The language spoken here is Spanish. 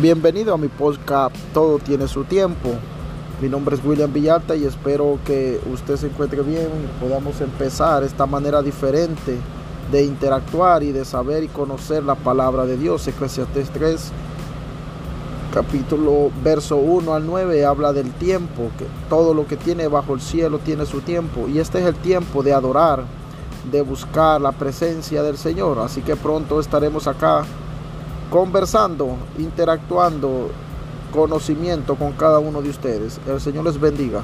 Bienvenido a mi podcast Todo tiene su tiempo. Mi nombre es William Villalta y espero que usted se encuentre bien y podamos empezar esta manera diferente de interactuar y de saber y conocer la palabra de Dios. Eclesiastes 3, capítulo verso 1 al 9 habla del tiempo, que todo lo que tiene bajo el cielo tiene su tiempo y este es el tiempo de adorar, de buscar la presencia del Señor. Así que pronto estaremos acá conversando, interactuando, conocimiento con cada uno de ustedes. El Señor les bendiga.